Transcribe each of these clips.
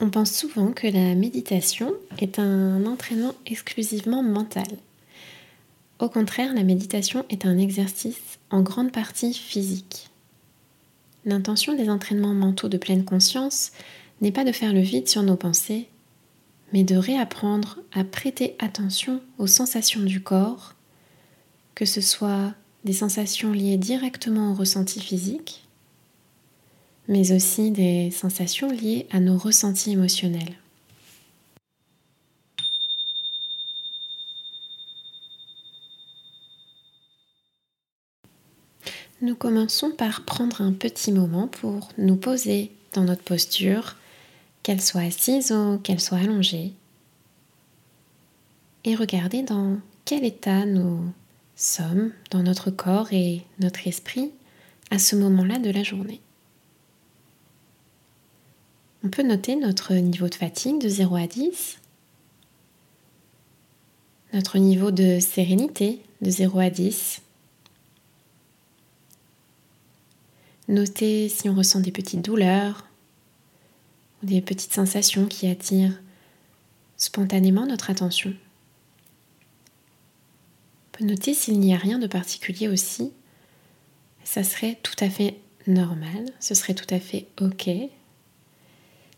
On pense souvent que la méditation est un entraînement exclusivement mental. Au contraire, la méditation est un exercice en grande partie physique. L'intention des entraînements mentaux de pleine conscience n'est pas de faire le vide sur nos pensées, mais de réapprendre à prêter attention aux sensations du corps, que ce soit des sensations liées directement au ressenti physique, mais aussi des sensations liées à nos ressentis émotionnels. Nous commençons par prendre un petit moment pour nous poser dans notre posture, qu'elle soit assise ou qu'elle soit allongée, et regarder dans quel état nous sommes dans notre corps et notre esprit à ce moment-là de la journée. On peut noter notre niveau de fatigue de 0 à 10, notre niveau de sérénité de 0 à 10, Notez si on ressent des petites douleurs ou des petites sensations qui attirent spontanément notre attention. On peut noter s'il n'y a rien de particulier aussi. Ça serait tout à fait normal, ce serait tout à fait OK.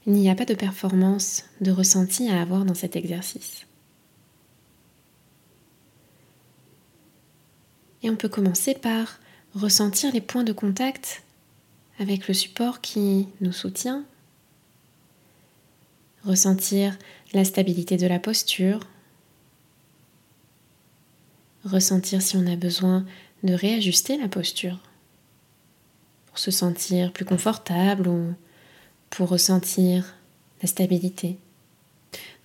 Il n'y a pas de performance, de ressenti à avoir dans cet exercice. Et on peut commencer par ressentir les points de contact avec le support qui nous soutient. Ressentir la stabilité de la posture. Ressentir si on a besoin de réajuster la posture pour se sentir plus confortable ou pour ressentir la stabilité.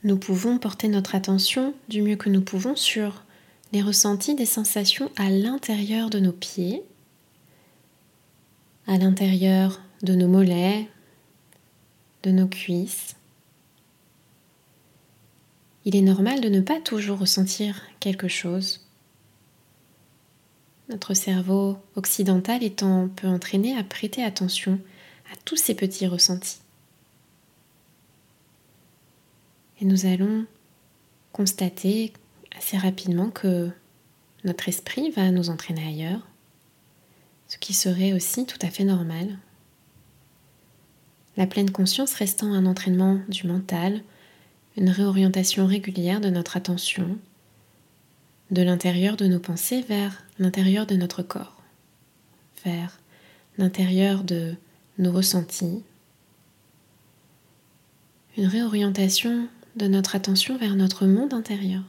Nous pouvons porter notre attention du mieux que nous pouvons sur les ressentis des sensations à l'intérieur de nos pieds à l'intérieur de nos mollets, de nos cuisses. Il est normal de ne pas toujours ressentir quelque chose. Notre cerveau occidental étant peu entraîné à prêter attention à tous ces petits ressentis. Et nous allons constater assez rapidement que notre esprit va nous entraîner ailleurs ce qui serait aussi tout à fait normal. La pleine conscience restant un entraînement du mental, une réorientation régulière de notre attention, de l'intérieur de nos pensées vers l'intérieur de notre corps, vers l'intérieur de nos ressentis, une réorientation de notre attention vers notre monde intérieur.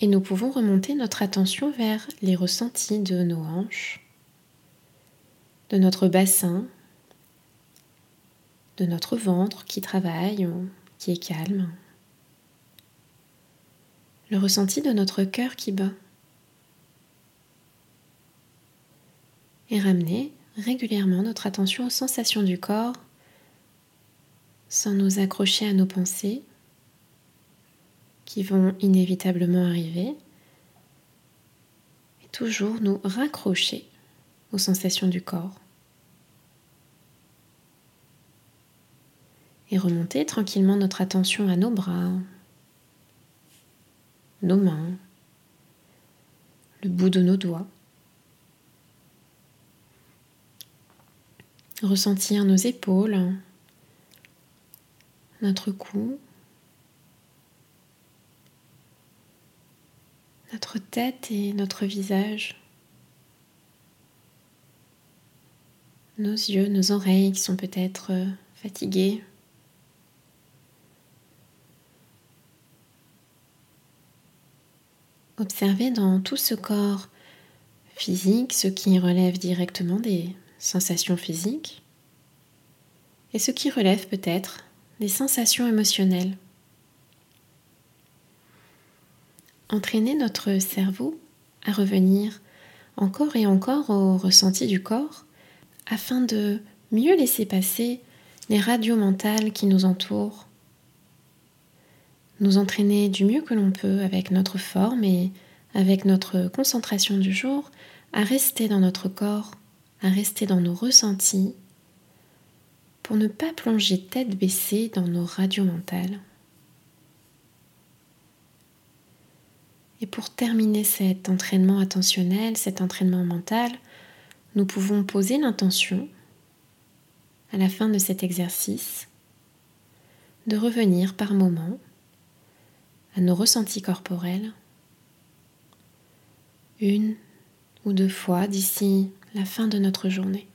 Et nous pouvons remonter notre attention vers les ressentis de nos hanches, de notre bassin, de notre ventre qui travaille qui est calme, le ressenti de notre cœur qui bat. Et ramener régulièrement notre attention aux sensations du corps sans nous accrocher à nos pensées qui vont inévitablement arriver et toujours nous raccrocher aux sensations du corps. Et remonter tranquillement notre attention à nos bras, nos mains, le bout de nos doigts. Ressentir nos épaules, notre cou, notre tête et notre visage, nos yeux, nos oreilles qui sont peut-être euh, fatigués. Observez dans tout ce corps physique ce qui relève directement des sensations physiques et ce qui relève peut-être des sensations émotionnelles. entraîner notre cerveau à revenir encore et encore au ressenti du corps afin de mieux laisser passer les radios mentales qui nous entourent, nous entraîner du mieux que l'on peut avec notre forme et avec notre concentration du jour à rester dans notre corps à rester dans nos ressentis pour ne pas plonger tête baissée dans nos radios mentales. Et pour terminer cet entraînement attentionnel, cet entraînement mental, nous pouvons poser l'intention à la fin de cet exercice de revenir par moment à nos ressentis corporels une ou deux fois d'ici la fin de notre journée.